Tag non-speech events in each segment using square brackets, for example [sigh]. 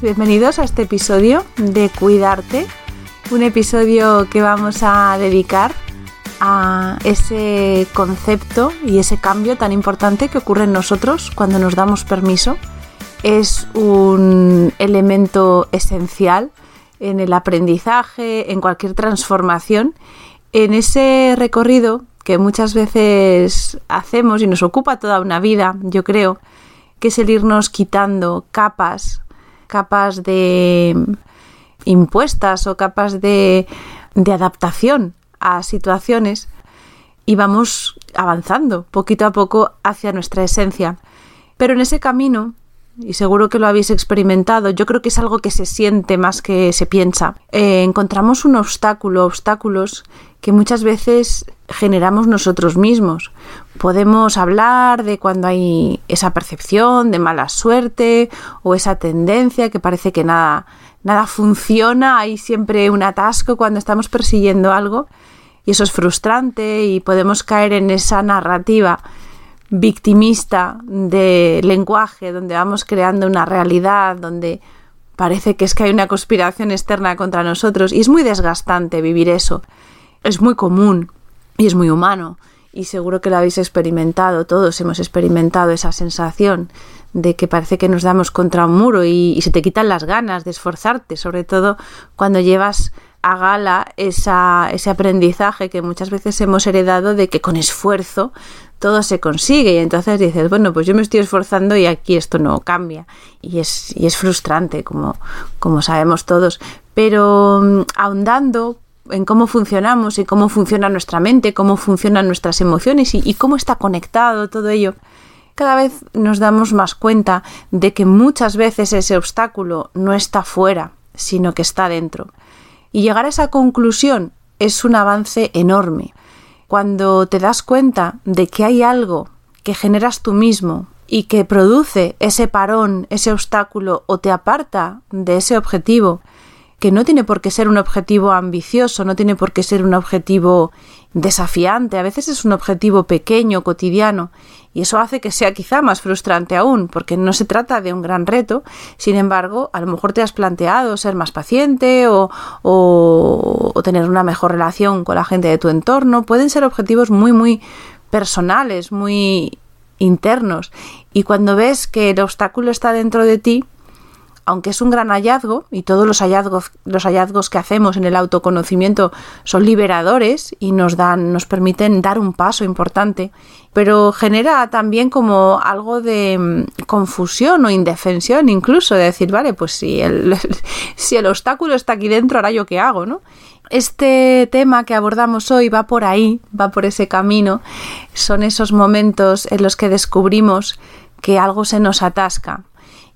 Bienvenidos a este episodio de Cuidarte, un episodio que vamos a dedicar a ese concepto y ese cambio tan importante que ocurre en nosotros cuando nos damos permiso. Es un elemento esencial en el aprendizaje, en cualquier transformación, en ese recorrido que muchas veces hacemos y nos ocupa toda una vida, yo creo, que es el irnos quitando capas capas de impuestas o capas de, de adaptación a situaciones y vamos avanzando poquito a poco hacia nuestra esencia. Pero en ese camino, y seguro que lo habéis experimentado, yo creo que es algo que se siente más que se piensa, eh, encontramos un obstáculo, obstáculos que muchas veces generamos nosotros mismos. Podemos hablar de cuando hay esa percepción de mala suerte o esa tendencia que parece que nada, nada funciona, hay siempre un atasco cuando estamos persiguiendo algo y eso es frustrante y podemos caer en esa narrativa victimista de lenguaje donde vamos creando una realidad donde parece que es que hay una conspiración externa contra nosotros y es muy desgastante vivir eso. Es muy común y es muy humano y seguro que lo habéis experimentado, todos hemos experimentado esa sensación de que parece que nos damos contra un muro y, se te quitan las ganas de esforzarte, sobre todo cuando llevas a gala esa, ese aprendizaje que muchas veces hemos heredado de que con esfuerzo todo se consigue. Y entonces dices, bueno, pues yo me estoy esforzando y aquí esto no cambia y es, y es frustrante como, como sabemos todos, pero mm, ahondando en cómo funcionamos y cómo funciona nuestra mente, cómo funcionan nuestras emociones y, cómo está conectado todo ello, cada vez nos damos más cuenta de que muchas veces ese obstáculo no está fuera, sino que está dentro. Y llegar a esa conclusión es un avance enorme. Cuando te das cuenta de que hay algo que generas tú mismo y que produce ese parón, ese obstáculo o te aparta de ese objetivo, que no tiene por qué ser un objetivo ambicioso, no tiene por qué ser un objetivo desafiante, a veces es un objetivo pequeño, cotidiano, y eso hace que sea quizá más frustrante aún, porque no se trata de un gran reto, sin embargo, a lo mejor te has planteado ser más paciente o, o, tener una mejor relación con la gente de tu entorno, pueden ser objetivos muy, muy personales, muy internos, y cuando ves que el obstáculo está dentro de ti, aunque es un gran hallazgo y todos los hallazgos, los hallazgos que hacemos en el autoconocimiento son liberadores y nos dan, nos permiten dar un paso importante, pero genera también como algo de mm, confusión o indefensión, incluso de decir, vale, pues si el, [laughs] si el obstáculo está aquí dentro, ahora yo qué hago, ¿no? Este tema que abordamos hoy va por ahí, va por ese camino. Son esos momentos en los que descubrimos que algo se nos atasca.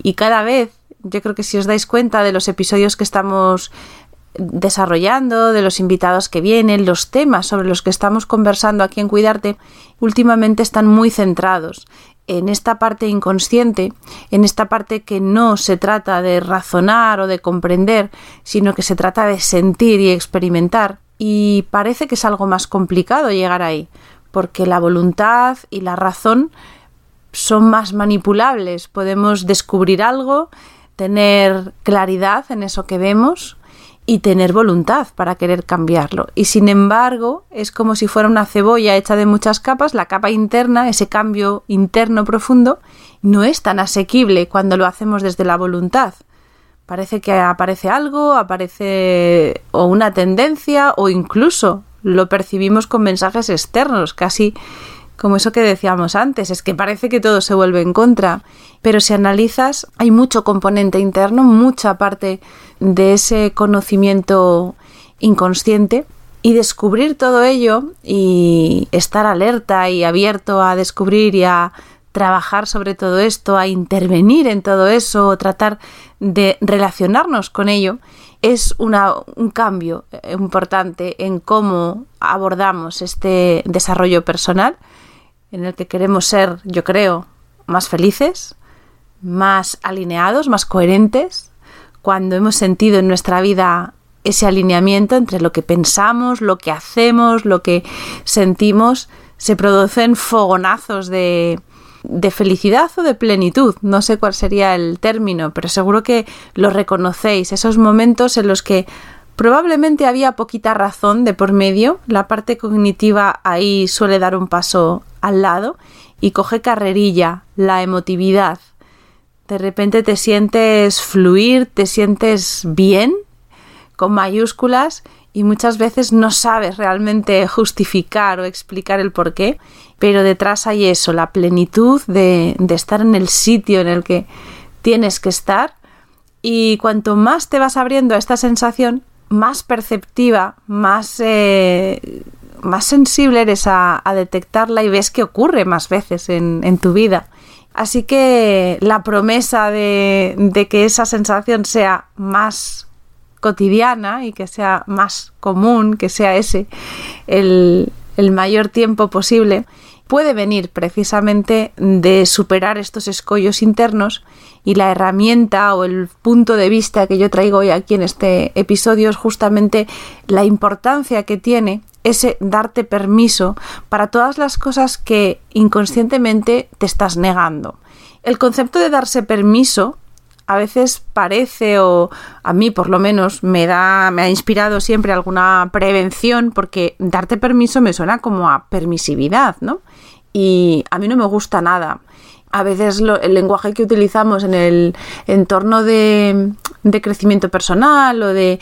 Y cada vez, yo creo que si os dais cuenta de los episodios que estamos desarrollando, de los invitados que vienen, los temas sobre los que estamos conversando aquí en Cuidarte, últimamente están muy centrados en esta parte inconsciente, en esta parte que no se trata de razonar o de comprender, sino que se trata de sentir y experimentar. Y parece que es algo más complicado llegar ahí, porque la voluntad y la razón son más manipulables. Podemos descubrir algo, tener claridad en eso que vemos, y tener voluntad para querer cambiarlo. Y sin embargo, es como si fuera una cebolla hecha de muchas capas, la capa interna, ese cambio interno profundo, no es tan asequible cuando lo hacemos desde la voluntad. Parece que aparece algo, aparece o una tendencia o incluso lo percibimos con mensajes externos, casi como eso que decíamos antes, es que parece que todo se vuelve en contra, pero si analizas hay mucho componente interno, mucha parte de ese conocimiento inconsciente y descubrir todo ello y estar alerta y abierto a descubrir y a trabajar sobre todo esto, a intervenir en todo eso, tratar de relacionarnos con ello, es un cambio importante en cómo abordamos este desarrollo personal en el que queremos ser, yo creo, más felices, más alineados, más coherentes, cuando hemos sentido en nuestra vida ese alineamiento entre lo que pensamos, lo que hacemos, lo que sentimos, se producen fogonazos de, de felicidad o de plenitud, no sé cuál sería el término, pero seguro que lo reconocéis, esos momentos en los que probablemente había poquita razón de por medio, la parte cognitiva ahí suele dar un paso al lado y coge carrerilla, la emotividad. De repente te sientes fluir, te sientes bien, con mayúsculas, y muchas veces no sabes realmente justificar o explicar el por qué, pero detrás hay eso, la plenitud de, estar en el sitio en el que tienes que estar. Y cuanto más te vas abriendo a esta sensación, más perceptiva, más eh, más sensible eres a, detectarla y ves que ocurre más veces en, tu vida. Así que la promesa de, que esa sensación sea más cotidiana y que sea más común, que sea ese el, el mayor tiempo posible, puede venir precisamente de superar estos escollos internos y la herramienta o el punto de vista que yo traigo hoy aquí en este episodio es justamente la importancia que tiene ese darte permiso para todas las cosas que inconscientemente te estás negando. El concepto de darse permiso a veces parece o a mí por lo menos me da me ha inspirado siempre alguna prevención porque darte permiso me suena como a permisividad, ¿no? Y a mí no me gusta nada. A veces el lenguaje que utilizamos en el entorno de, de crecimiento personal o de,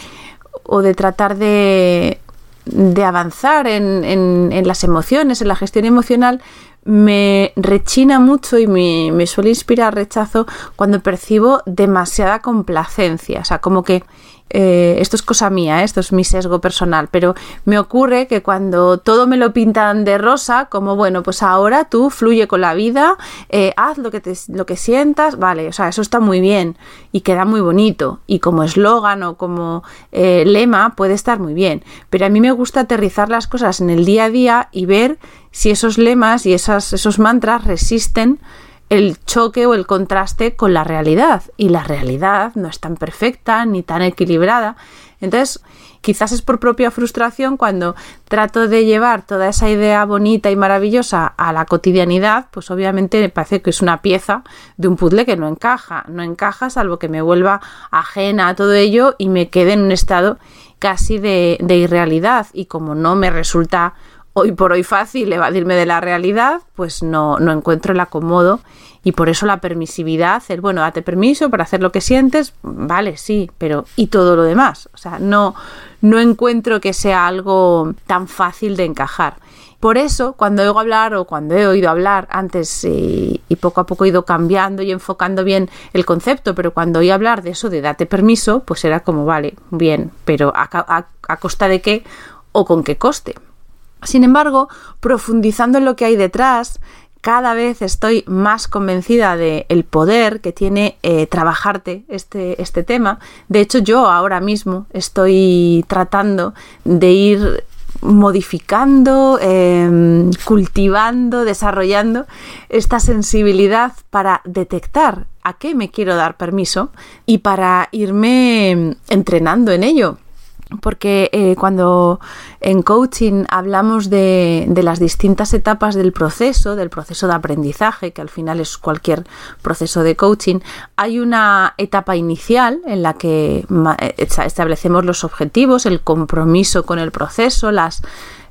o de tratar de, de avanzar en, en, las emociones, en la gestión emocional, me rechina mucho y me, me, suele inspirar rechazo cuando percibo demasiada complacencia. O sea, como que eh, esto es cosa mía, ¿eh? esto es mi sesgo personal, pero me ocurre que cuando todo me lo pintan de rosa, como bueno, pues ahora tú fluye con la vida, eh, haz lo que, te, lo que sientas, vale, o sea, eso está muy bien y queda muy bonito y como eslogan o como lema puede estar muy bien, pero a mí me gusta aterrizar las cosas en el día a día y ver si esos lemas y esas, esos mantras resisten el choque o el contraste con la realidad. Y la realidad no es tan perfecta ni tan equilibrada. Entonces, quizás es por propia frustración cuando trato de llevar toda esa idea bonita y maravillosa a la cotidianidad, pues obviamente me parece que es una pieza de un puzzle que no encaja. No encaja salvo que me vuelva ajena a todo ello y me quede en un estado casi de, de irrealidad. Y como no me resulta hoy por hoy fácil evadirme de la realidad, pues no, no encuentro el acomodo y por eso la permisividad, el bueno, date permiso para hacer lo que sientes, vale, sí, pero ¿y todo lo demás? O sea, no, no encuentro que sea algo tan fácil de encajar. Por eso, cuando oigo hablar o cuando he oído hablar antes y, poco a poco he ido cambiando y enfocando bien el concepto, pero cuando oí hablar de eso de date permiso, pues era como, vale, bien, pero a, a costa de qué o con qué coste. Sin embargo, profundizando en lo que hay detrás, cada vez estoy más convencida del el poder que tiene eh, trabajarte este, este tema. De hecho, yo ahora mismo estoy tratando de ir modificando, em, cultivando, desarrollando esta sensibilidad para detectar a qué me quiero dar permiso y para irme entrenando en ello porque eh, cuando en coaching hablamos de, de, las distintas etapas del proceso, del proceso de aprendizaje, que al final es cualquier proceso de coaching, hay una etapa inicial en la que eh, establecemos los objetivos, el compromiso con el proceso, las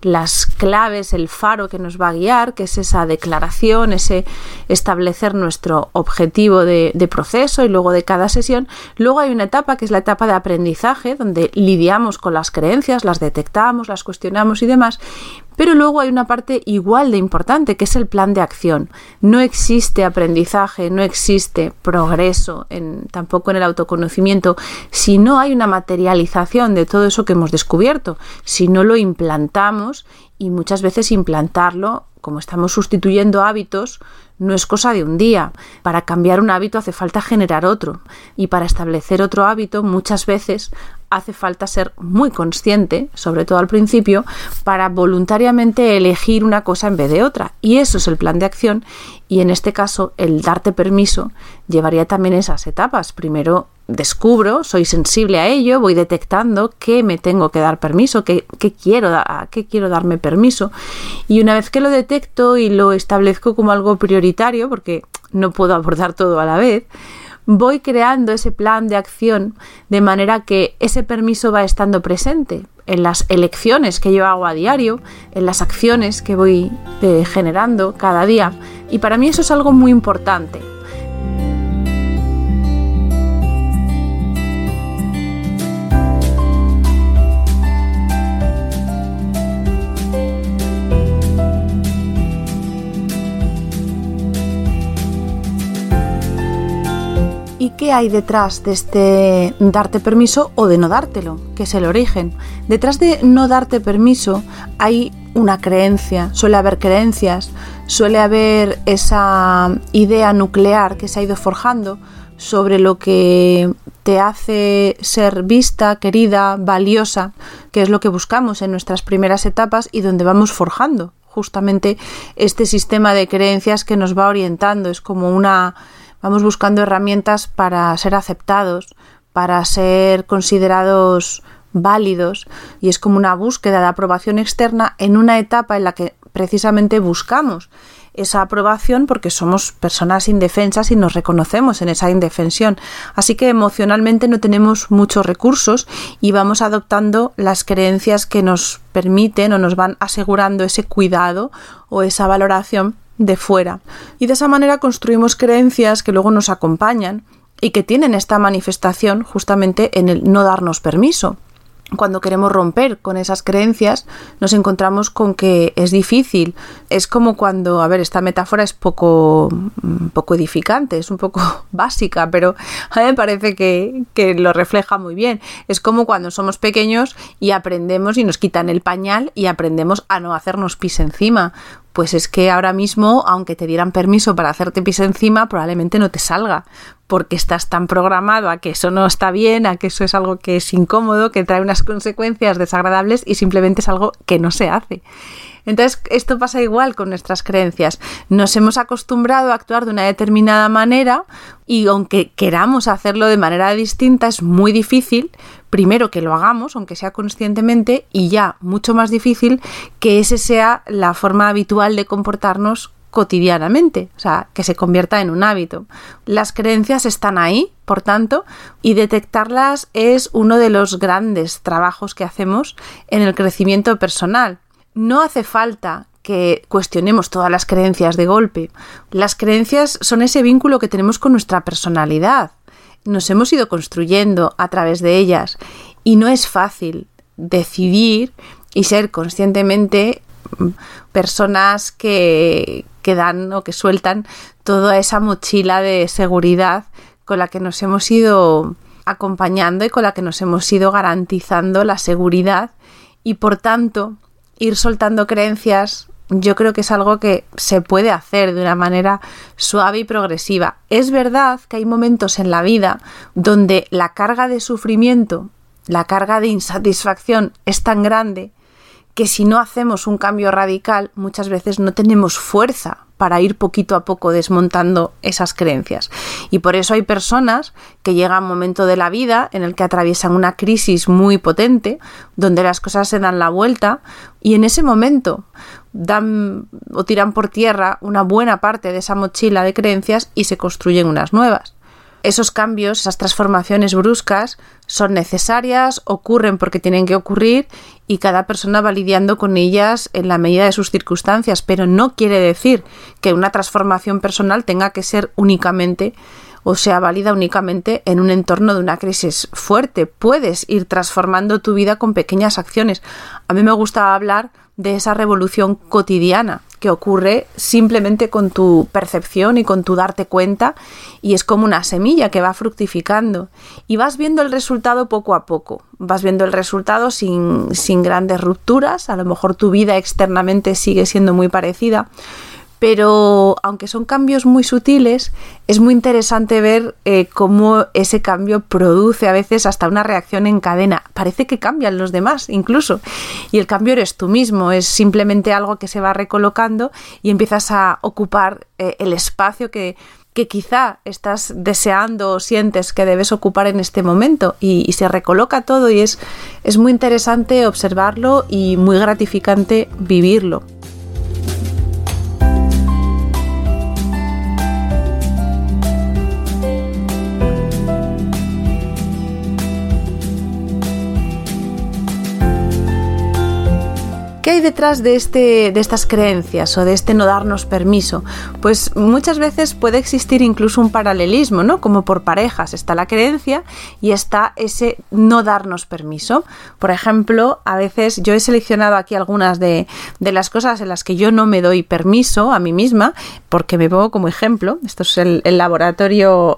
las claves, el faro que nos va a guiar, que es esa declaración, ese establecer nuestro objetivo de, proceso y luego de cada sesión. Luego hay una etapa que es la etapa de aprendizaje, donde lidiamos con las creencias, las detectamos, las cuestionamos y demás. Pero luego hay una parte igual de importante, que es el plan de acción. No existe aprendizaje, no existe progreso, en, tampoco en el autoconocimiento, si no hay una materialización de todo eso que hemos descubierto, si no lo implantamos y muchas veces implantarlo, como estamos sustituyendo hábitos, no es cosa de un día. Para cambiar un hábito hace falta generar otro. Y para establecer otro hábito muchas veces hace falta ser muy consciente, sobre todo al principio, para voluntariamente elegir una cosa en vez de otra. Y eso es el plan de acción. Y en este caso, el darte permiso llevaría también esas etapas. Primero descubro, soy sensible a ello, voy detectando que me tengo que dar permiso, que, quiero, a qué quiero darme permiso. Y una vez que lo detecto y lo establezco como algo prioritario, porque no puedo abordar todo a la vez, voy creando ese plan de acción de manera que ese permiso va estando presente en las elecciones que yo hago a diario, en las acciones que voy eh, generando cada día. Y para mí eso es algo muy importante. ¿Y qué hay detrás de este darte permiso o de no dártelo? Que es el origen. Detrás de no darte permiso hay una creencia, suele haber creencias, suele haber esa idea nuclear que se ha ido forjando sobre lo que te hace ser vista, querida, valiosa, que es lo que buscamos en nuestras primeras etapas y donde vamos forjando justamente este sistema de creencias que nos va orientando. Es como una vamos buscando herramientas para ser aceptados, para ser considerados válidos y es como una búsqueda de aprobación externa en una etapa en la que precisamente buscamos esa aprobación porque somos personas indefensas y nos reconocemos en esa indefensión. Así que emocionalmente no tenemos muchos recursos y vamos adoptando las creencias que nos permiten o nos van asegurando ese cuidado o esa valoración de fuera. Y de esa manera construimos creencias que luego nos acompañan y que tienen esta manifestación justamente en el no darnos permiso cuando queremos romper con esas creencias, nos encontramos con que es difícil. Es como cuando, a ver, esta metáfora es poco, mm, poco edificante, es un poco [laughs] básica, pero a mí me parece que, que lo refleja muy bien. Es como cuando somos pequeños y aprendemos y nos quitan el pañal y aprendemos a no hacernos pis encima. Pues es que ahora mismo, aunque te dieran permiso para hacerte pis encima, probablemente no te salga, porque estás tan programado a que eso no está bien, a que eso es algo que es incómodo, que trae unas consecuencias desagradables y simplemente es algo que no se hace. Entonces, esto pasa igual con nuestras creencias. Nos hemos acostumbrado a actuar de una determinada manera y aunque queramos hacerlo de manera distinta, es muy difícil, primero que lo hagamos, aunque sea conscientemente, y ya mucho más difícil que ese sea la forma habitual de comportarnos cotidianamente, o sea, que se convierta en un hábito. Las creencias están ahí, por tanto, y detectarlas es uno de los grandes trabajos que hacemos en el crecimiento personal. No hace falta que cuestionemos todas las creencias de golpe. Las creencias son ese vínculo que tenemos con nuestra personalidad. Nos hemos ido construyendo a través de ellas y no es fácil decidir y ser conscientemente personas que, que dan o que sueltan toda esa mochila de seguridad con la que nos hemos ido acompañando y con la que nos hemos ido garantizando la seguridad y por tanto ir soltando creencias yo creo que es algo que se puede hacer de una manera suave y progresiva. Es verdad que hay momentos en la vida donde la carga de sufrimiento, la carga de insatisfacción es tan grande que si no hacemos un cambio radical, muchas veces no tenemos fuerza para ir poquito a poco desmontando esas creencias. Y por eso hay personas que llega un momento de la vida en el que atraviesan una crisis muy potente, donde las cosas se dan la vuelta y en ese momento dan o tiran por tierra una buena parte de esa mochila de creencias y se construyen unas nuevas esos cambios, esas transformaciones bruscas son necesarias, ocurren porque tienen que ocurrir y cada persona va lidiando con ellas en la medida de sus circunstancias, pero no quiere decir que una transformación personal tenga que ser únicamente o sea válida únicamente en un entorno de una crisis fuerte. Puedes ir transformando tu vida con pequeñas acciones. A mí me gusta hablar de esa revolución cotidiana que ocurre simplemente con tu percepción y con tu darte cuenta y es como una semilla que va fructificando. Y vas viendo el resultado poco a poco, vas viendo el resultado sin, sin grandes rupturas, a lo mejor tu vida externamente sigue siendo muy parecida, pero aunque son cambios muy sutiles, es muy interesante ver eh, cómo ese cambio produce a veces hasta una reacción en cadena. Parece que cambian los demás incluso. Y el cambio eres tú mismo, es simplemente algo que se va recolocando y empiezas a ocupar eh, el espacio que, quizá estás deseando o sientes que debes ocupar en este momento y, y, se recoloca todo y es, es muy interesante observarlo y muy gratificante vivirlo. ¿Qué hay detrás de, este, de estas creencias o de este no darnos permiso? Pues muchas veces puede existir incluso un paralelismo, ¿no? Como por parejas, está la creencia y está ese no darnos permiso. Por ejemplo, a veces yo he seleccionado aquí algunas de, las cosas en las que yo no me doy permiso a mí misma, porque me pongo como ejemplo. Esto es el, laboratorio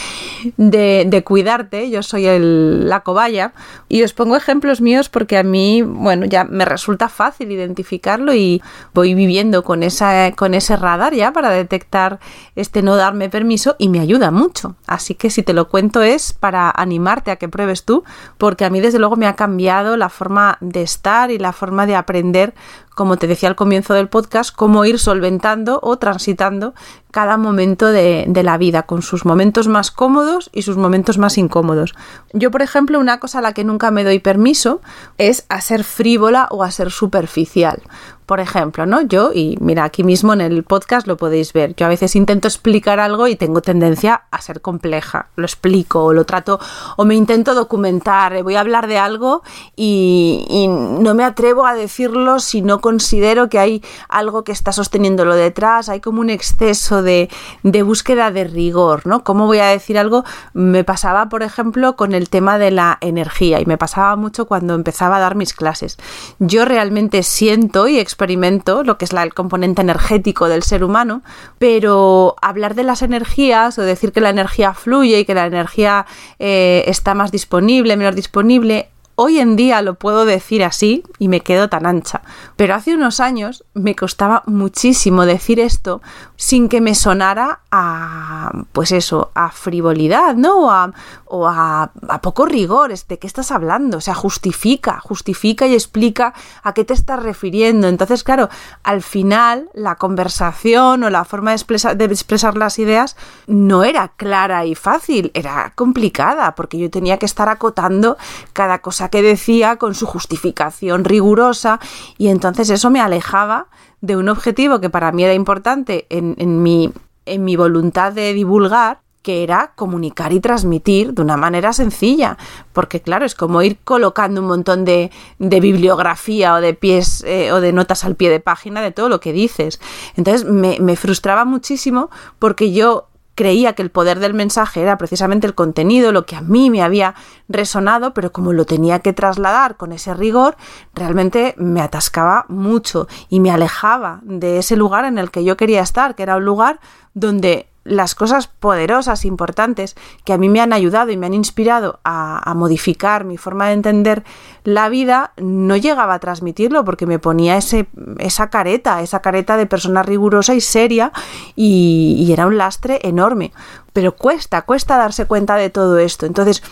[laughs] de, de, cuidarte, yo soy la cobaya, y os pongo ejemplos míos porque a mí, bueno, ya me resulta fácil identificarlo y voy viviendo con, esa, con ese radar ya para detectar este no darme permiso y me ayuda mucho. Así que si te lo cuento es para animarte a que pruebes tú, porque a mí desde luego me ha cambiado la forma de estar y la forma de aprender como te decía al comienzo del podcast, cómo ir solventando o transitando cada momento de, de, la vida, con sus momentos más cómodos y sus momentos más incómodos. Yo, por ejemplo, una cosa a la que nunca me doy permiso es a ser frívola o a ser superficial. Por ejemplo, ¿no? Yo, y mira, aquí mismo en el podcast lo podéis ver, yo a veces intento explicar algo y tengo tendencia a ser compleja. Lo explico, o lo trato, o me intento documentar, voy a hablar de algo y, y no me atrevo a decirlo si no considero que hay algo que está sosteniéndolo detrás, hay como un exceso de, de búsqueda de rigor, ¿no? ¿Cómo voy a decir algo? Me pasaba, por ejemplo, con el tema de la energía y me pasaba mucho cuando empezaba a dar mis clases. Yo realmente siento y experimento lo que es el componente energético del ser humano, pero hablar de las energías o decir que la energía fluye y que la energía eh, está más disponible, menos disponible, Hoy en día lo puedo decir así y me quedo tan ancha, pero hace unos años me costaba muchísimo decir esto sin que me sonara a, pues eso, a frivolidad, ¿no? O a, o a, a poco rigor, ¿de qué estás hablando? O sea, justifica, justifica y explica a qué te estás refiriendo. Entonces, claro, al final la conversación o la forma de expresar, de expresar las ideas no era clara y fácil, era complicada, porque yo tenía que estar acotando cada cosa que decía con su justificación rigurosa y entonces eso me alejaba de un objetivo que para mí era importante en, en, mi, en mi voluntad de divulgar que era comunicar y transmitir de una manera sencilla, porque claro, es como ir colocando un montón de, de bibliografía o de pies eh, o de notas al pie de página de todo lo que dices. Entonces me, me frustraba muchísimo porque yo creía que el poder del mensaje era precisamente el contenido, lo que a mí me había resonado, pero como lo tenía que trasladar con ese rigor, realmente me atascaba mucho y me alejaba de ese lugar en el que yo quería estar, que era un lugar donde las cosas poderosas, importantes, que a mí me han ayudado y me han inspirado a, modificar mi forma de entender la vida, no llegaba a transmitirlo porque me ponía ese, esa careta, esa careta de persona rigurosa y seria y, y era un lastre enorme. Pero cuesta, cuesta darse cuenta de todo esto. Entonces,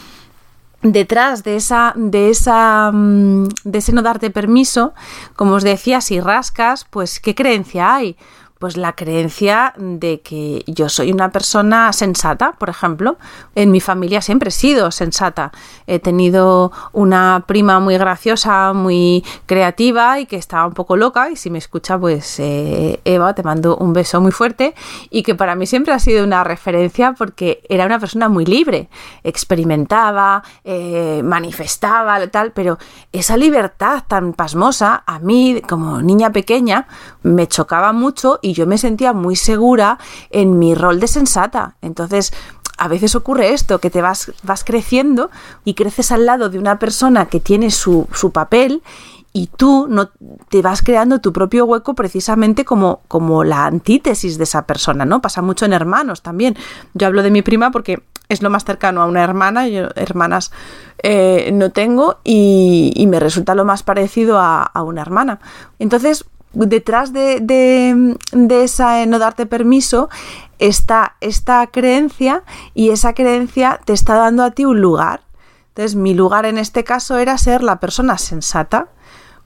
detrás de esa de esa mm, de ese no darte permiso, como os decía, si rascas, pues qué creencia hay? Pues la creencia de que yo soy una persona sensata, por ejemplo. En mi familia siempre he sido sensata. He tenido una prima muy graciosa, muy creativa y que estaba un poco loca. Y si me escucha, pues eh, Eva, te mando un beso muy fuerte. Y que para mí siempre ha sido una referencia porque era una persona muy libre. Experimentaba, eh, manifestaba, tal. Pero esa libertad tan pasmosa, a mí, como niña pequeña, me chocaba mucho y yo me sentía muy segura en mi rol de sensata. Entonces, a veces ocurre esto, que te vas, vas creciendo y creces al lado de una persona que tiene su, su papel y tú no te vas creando tu propio hueco precisamente como, como la antítesis de esa persona, ¿no? Pasa mucho en hermanos también. Yo hablo de mi prima porque es lo más cercano a una hermana, yo hermanas eh, no tengo y, y, me resulta lo más parecido a, a una hermana. Entonces, detrás de, de, esa no darte permiso está esta creencia y esa creencia te está dando a ti un lugar. Entonces mi lugar en este caso era ser la persona sensata.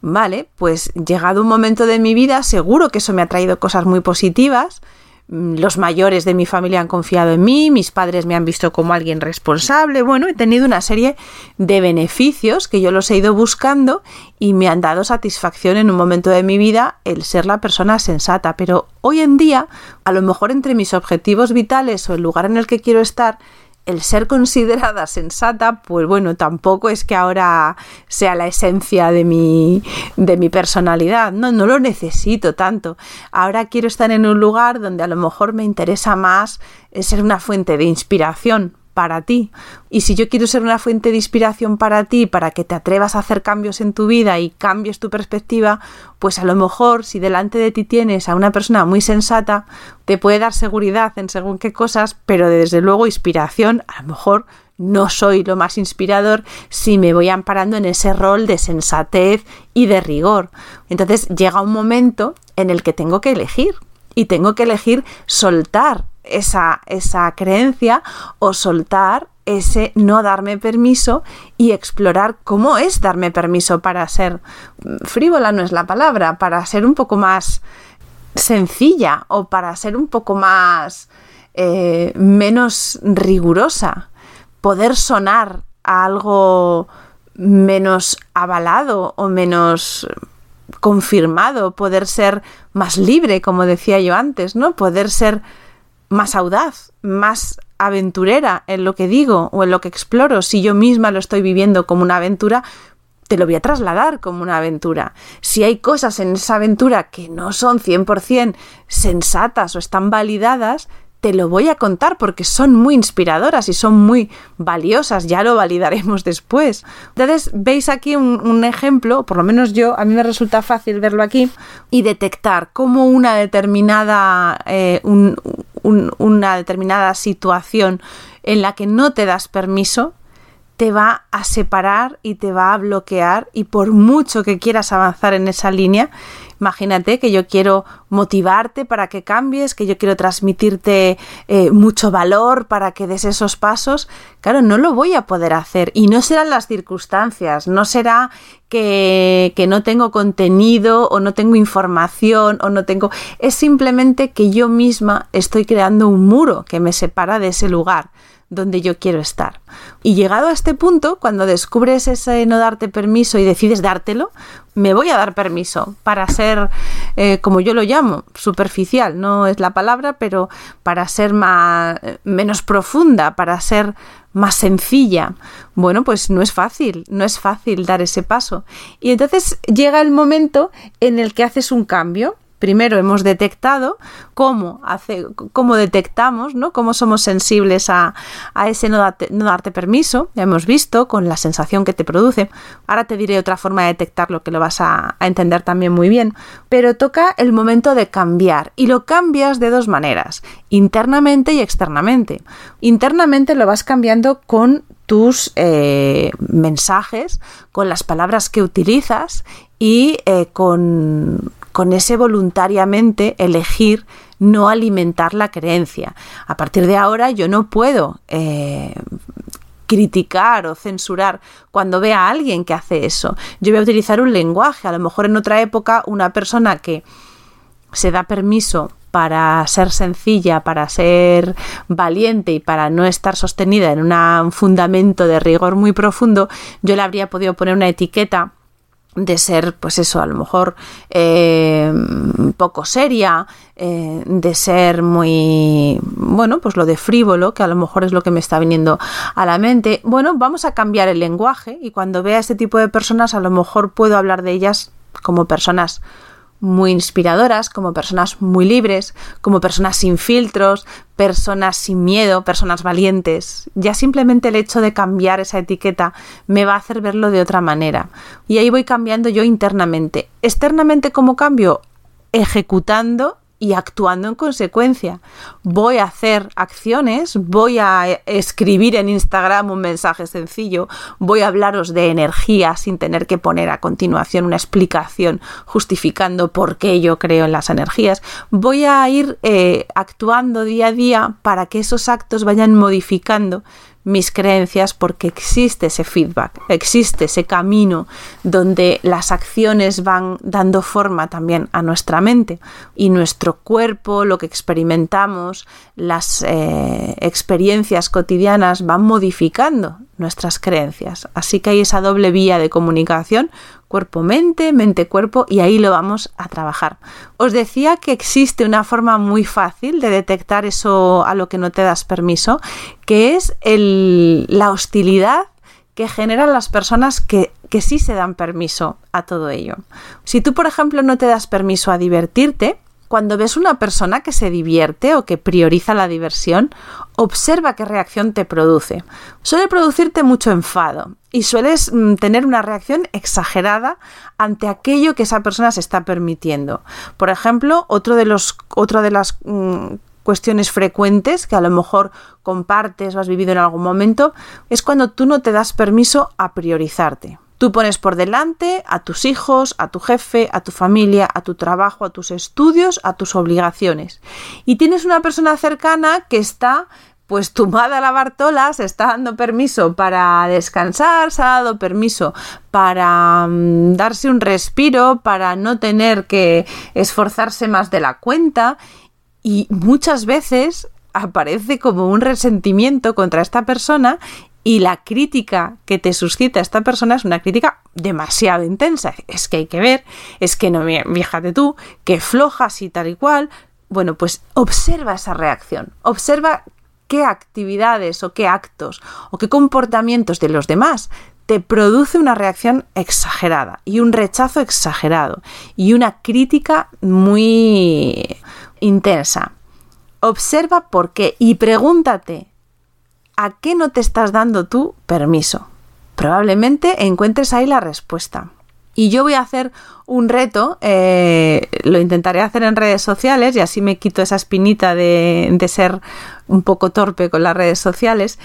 Vale, pues llegado un momento de mi vida, seguro que eso me ha traído cosas muy positivas, los mayores de mi familia han confiado en mí, mis padres me han visto como alguien responsable, bueno, he tenido una serie de beneficios que yo los he ido buscando y me han dado satisfacción en un momento de mi vida el ser la persona sensata, pero hoy en día, a lo mejor entre mis objetivos vitales o el lugar en el que quiero estar, el ser considerada sensata, pues bueno, tampoco es que ahora sea la esencia de mi, de mi personalidad, no, no lo necesito tanto. Ahora quiero estar en un lugar donde a lo mejor me interesa más ser una fuente de inspiración para ti. Y si yo quiero ser una fuente de inspiración para ti, para que te atrevas a hacer cambios en tu vida y cambies tu perspectiva, pues a lo mejor si delante de ti tienes a una persona muy sensata, te puede dar seguridad en según qué cosas, pero desde luego inspiración, a lo mejor no soy lo más inspirador si me voy amparando en ese rol de sensatez y de rigor. Entonces llega un momento en el que tengo que elegir y tengo que elegir soltar esa, esa creencia o soltar ese no darme permiso y explorar cómo es darme permiso para ser frívola no es la palabra, para ser un poco más sencilla o para ser un poco más eh, menos rigurosa, poder sonar a algo menos avalado o menos confirmado, poder ser más libre, como decía yo antes, ¿no? Poder ser más audaz, más aventurera en lo que digo o en lo que exploro, si yo misma lo estoy viviendo como una aventura, te lo voy a trasladar como una aventura. Si hay cosas en esa aventura que no son 100% sensatas o están validadas, te lo voy a contar porque son muy inspiradoras y son muy valiosas, ya lo validaremos después. Entonces, veis aquí un, ejemplo, por lo menos yo, a mí me resulta fácil verlo aquí y detectar cómo una determinada, eh, una determinada situación en la que no te das permiso, te va a separar y te va a bloquear y por mucho que quieras avanzar en esa línea, imagínate que yo quiero motivarte para que cambies, que yo quiero transmitirte eh, mucho valor para que des esos pasos, claro, no lo voy a poder hacer. Y no serán las circunstancias, no será que, que no tengo contenido o no tengo información o no tengo, es simplemente que yo misma estoy creando un muro que me separa de ese lugar donde yo quiero estar. Y llegado a este punto, cuando descubres ese no darte permiso y decides dártelo, me voy a dar permiso para ser, eh, como yo lo llamo, superficial, no es la palabra, pero para ser más, menos profunda, para ser más sencilla. Bueno, pues no es fácil, no es fácil dar ese paso. Y entonces llega el momento en el que haces un cambio primero hemos detectado cómo, hace, cómo detectamos, ¿no? cómo somos sensibles a, ese no, darte permiso, ya hemos visto con la sensación que te produce. Ahora te diré otra forma de detectarlo que lo vas a, a entender también muy bien, pero toca el momento de cambiar y lo cambias de dos maneras, internamente y externamente. Internamente lo vas cambiando con tus eh, mensajes, con las palabras que utilizas y eh, con, ese voluntariamente elegir no alimentar la creencia. A partir de ahora yo no puedo eh, criticar o censurar cuando vea a alguien que hace eso. Yo voy a utilizar un lenguaje. A lo mejor en otra época una persona que se da permiso para ser sencilla, para ser valiente y para no estar sostenida en un fundamento de rigor muy profundo, yo le habría podido poner una etiqueta de ser, pues eso, a lo mejor eh, poco seria, eh, de ser muy, bueno, pues lo de frívolo, que a lo mejor es lo que me está viniendo a la mente. Bueno, vamos a cambiar el lenguaje y cuando vea este tipo de personas, a lo mejor puedo hablar de ellas como personas muy inspiradoras, como personas muy libres, como personas sin filtros, personas sin miedo, personas valientes. Ya simplemente el hecho de cambiar esa etiqueta me va a hacer verlo de otra manera. Y ahí voy cambiando yo internamente. Externamente, ¿cómo cambio? Ejecutando y actuando en consecuencia. Voy a hacer acciones, voy a escribir en Instagram un mensaje sencillo, voy a hablaros de energía sin tener que poner a continuación una explicación justificando por qué yo creo en las energías. Voy a ir eh, actuando día a día para que esos actos vayan modificando mis creencias porque existe ese feedback, existe ese camino donde las acciones van dando forma también a nuestra mente y nuestro cuerpo, lo que experimentamos, las eh, experiencias cotidianas van modificando nuestras creencias. Así que hay esa doble vía de comunicación cuerpo-mente, mente-cuerpo, y ahí lo vamos a trabajar. Os decía que existe una forma muy fácil de detectar eso a lo que no te das permiso, que es la hostilidad que generan las personas que, que sí se dan permiso a todo ello. Si tú, por ejemplo, no te das permiso a divertirte, cuando ves una persona que se divierte o que prioriza la diversión, observa qué reacción te produce. Suele producirte mucho enfado y sueles mm, tener una reacción exagerada ante aquello que esa persona se está permitiendo. Por ejemplo, otro de los, otra de las mm, cuestiones frecuentes que a lo mejor compartes o has vivido en algún momento es cuando tú no te das permiso a priorizarte. Tú pones por delante a tus hijos, a tu jefe, a tu familia, a tu trabajo, a tus estudios, a tus obligaciones. Y tienes una persona cercana que está pues tumbada la Bartola, se está dando permiso para descansar, se ha dado permiso para mm, darse un respiro, para no tener que esforzarse más de la cuenta y muchas veces aparece como un resentimiento contra esta persona y la crítica que te suscita esta persona es una crítica demasiado intensa. Es que hay que ver, es que no, fíjate tú, que flojas y tal y cual. Bueno, pues observa esa reacción, observa qué actividades o qué actos o qué comportamientos de los demás te produce una reacción exagerada y un rechazo exagerado y una crítica muy intensa. Observa por qué y pregúntate ¿a qué no te estás dando tú permiso? Probablemente encuentres ahí la respuesta. Y yo voy a hacer un reto, eh, lo intentaré hacer en redes sociales y así me quito esa espinita de, de ser un poco torpe con las redes sociales.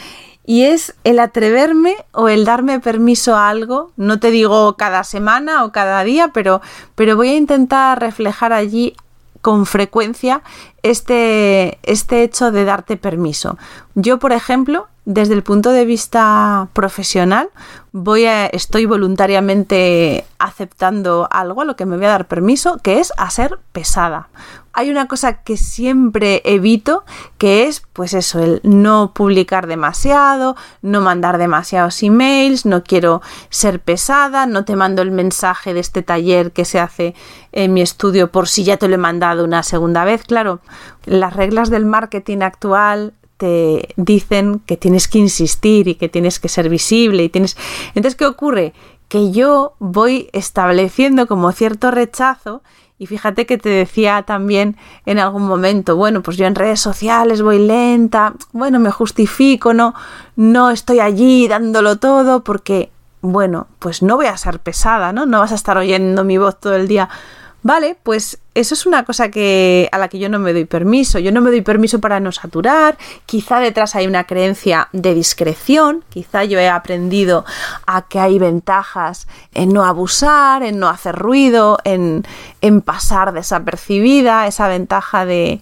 Y es el atreverme o el darme permiso a algo, no te digo cada semana o cada día, pero, pero voy a intentar reflejar allí con frecuencia este, este hecho de darte permiso. Yo, por ejemplo, desde el punto de vista profesional, voy a, estoy voluntariamente aceptando algo a lo que me voy a dar permiso, que es a ser pesada. Hay una cosa que siempre evito, que es, pues eso, el no publicar demasiado, no mandar demasiados emails, no quiero ser pesada, no te mando el mensaje de este taller que se hace en mi estudio por si ya te lo he mandado una segunda vez. Claro, las reglas del marketing actual te dicen que tienes que insistir y que tienes que ser visible y tienes... Entonces, ¿qué ocurre? Que yo voy estableciendo como cierto rechazo Y fíjate que te decía también en algún momento, bueno, pues yo en redes sociales voy lenta, bueno, me justifico, no, no estoy allí dándolo todo porque, bueno, pues no voy a ser pesada, ¿no? No vas a estar oyendo mi voz todo el día Vale, pues eso es una cosa que a la que yo no me doy permiso. Yo no me doy permiso para no saturar. Quizá detrás hay una creencia de discreción. Quizá yo he aprendido a que hay ventajas en no abusar, en no hacer ruido, en, en pasar desapercibida. Esa ventaja de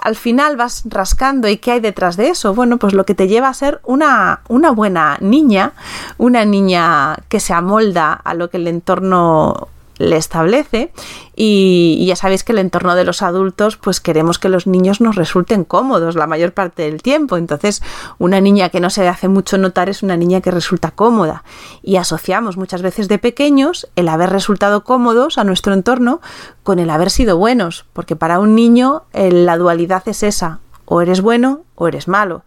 al final vas rascando y qué hay detrás de eso. Bueno, pues lo que te lleva a ser una, una buena niña, una niña que se amolda a lo que el entorno le establece y, ya sabéis que el entorno de los adultos pues queremos que los niños nos resulten cómodos la mayor parte del tiempo entonces una niña que no se hace mucho notar es una niña que resulta cómoda y asociamos muchas veces de pequeños el haber resultado cómodos a nuestro entorno con el haber sido buenos porque para un niño la dualidad es esa o eres bueno o eres malo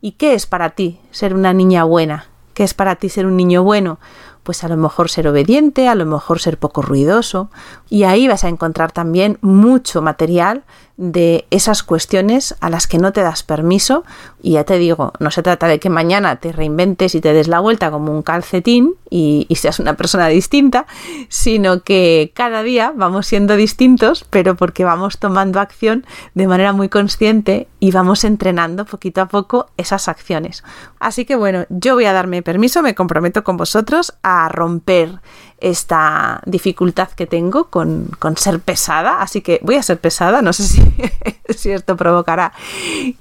¿y qué es para ti ser una niña buena? ¿Qué es para ti ser un niño bueno? Pues a lo mejor ser obediente, a lo mejor ser poco ruidoso. Y ahí vas a encontrar también mucho material de esas cuestiones a las que no te das permiso. Y ya te digo, no se trata de que mañana te reinventes y te des la vuelta como un calcetín y, seas una persona distinta, sino que cada día vamos siendo distintos, pero porque vamos tomando acción de manera muy consciente y vamos entrenando poquito a poco esas acciones. Así que bueno, yo voy a darme permiso, me comprometo con vosotros a romper esta dificultad que tengo con, ser pesada, así que voy a ser pesada, no sé si, [laughs] si, esto provocará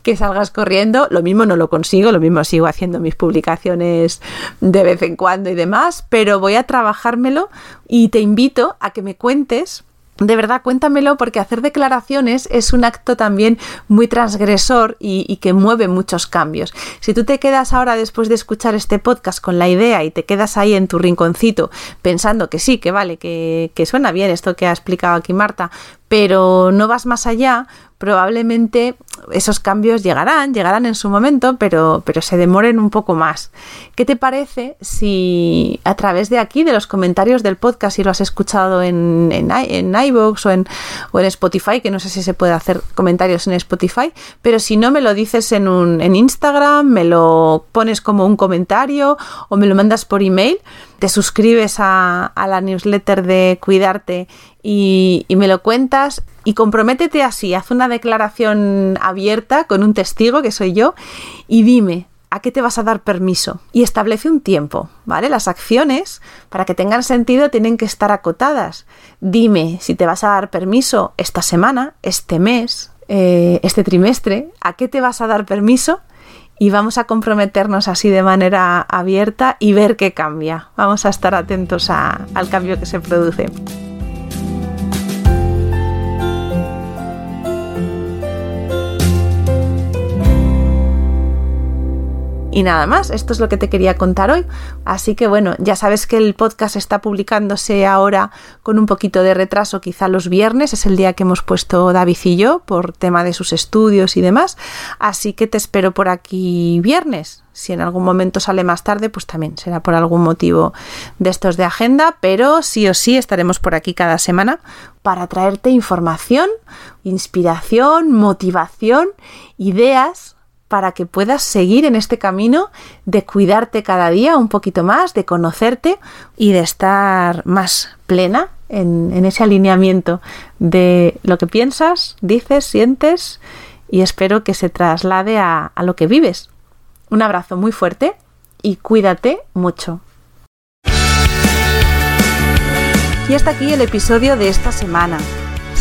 que salgas corriendo, lo mismo no lo consigo, lo mismo sigo haciendo mis publicaciones de vez en cuando y demás, pero voy a trabajármelo y te invito a que me cuentes de verdad, cuéntamelo porque hacer declaraciones es un acto también muy transgresor y, que mueve muchos cambios. Si tú te quedas ahora después de escuchar este podcast con la idea y te quedas ahí en tu rinconcito pensando que sí, que vale, que, que suena bien esto que ha explicado aquí Marta, pero no vas más allá, probablemente esos cambios llegarán, llegarán en su momento, pero, pero se demoren un poco más. ¿Qué te parece si a través de aquí, de los comentarios del podcast, si lo has escuchado en, en, en iVoox o en, o en Spotify, que no sé si se puede hacer comentarios en Spotify, pero si no me lo dices en, un, en Instagram, me lo pones como un comentario o me lo mandas por email, te suscribes a, la newsletter de Cuidarte y, me lo cuentas y comprométete así, haz una declaración abierta con un testigo que soy yo y dime a qué te vas a dar permiso y establece un tiempo, ¿vale? Las acciones, para que tengan sentido, tienen que estar acotadas. Dime si te vas a dar permiso esta semana, este mes, eh, este trimestre, a qué te vas a dar permiso y vamos a comprometernos así de manera abierta y ver qué cambia. Vamos a estar atentos al cambio que se produce. Y nada más, esto es lo que te quería contar hoy. Así que bueno, ya sabes que el podcast está publicándose ahora con un poquito de retraso, quizá los viernes, es el día que hemos puesto David y yo por tema de sus estudios y demás. Así que te espero por aquí viernes. Si en algún momento sale más tarde, pues también será por algún motivo de estos de agenda, pero sí o sí estaremos por aquí cada semana para traerte información, inspiración, motivación, ideas para que puedas seguir en este camino de cuidarte cada día un poquito más, de conocerte y de estar más plena en, ese alineamiento de lo que piensas, dices, sientes y espero que se traslade a, lo que vives. Un abrazo muy fuerte y cuídate mucho. Y hasta aquí el episodio de esta semana.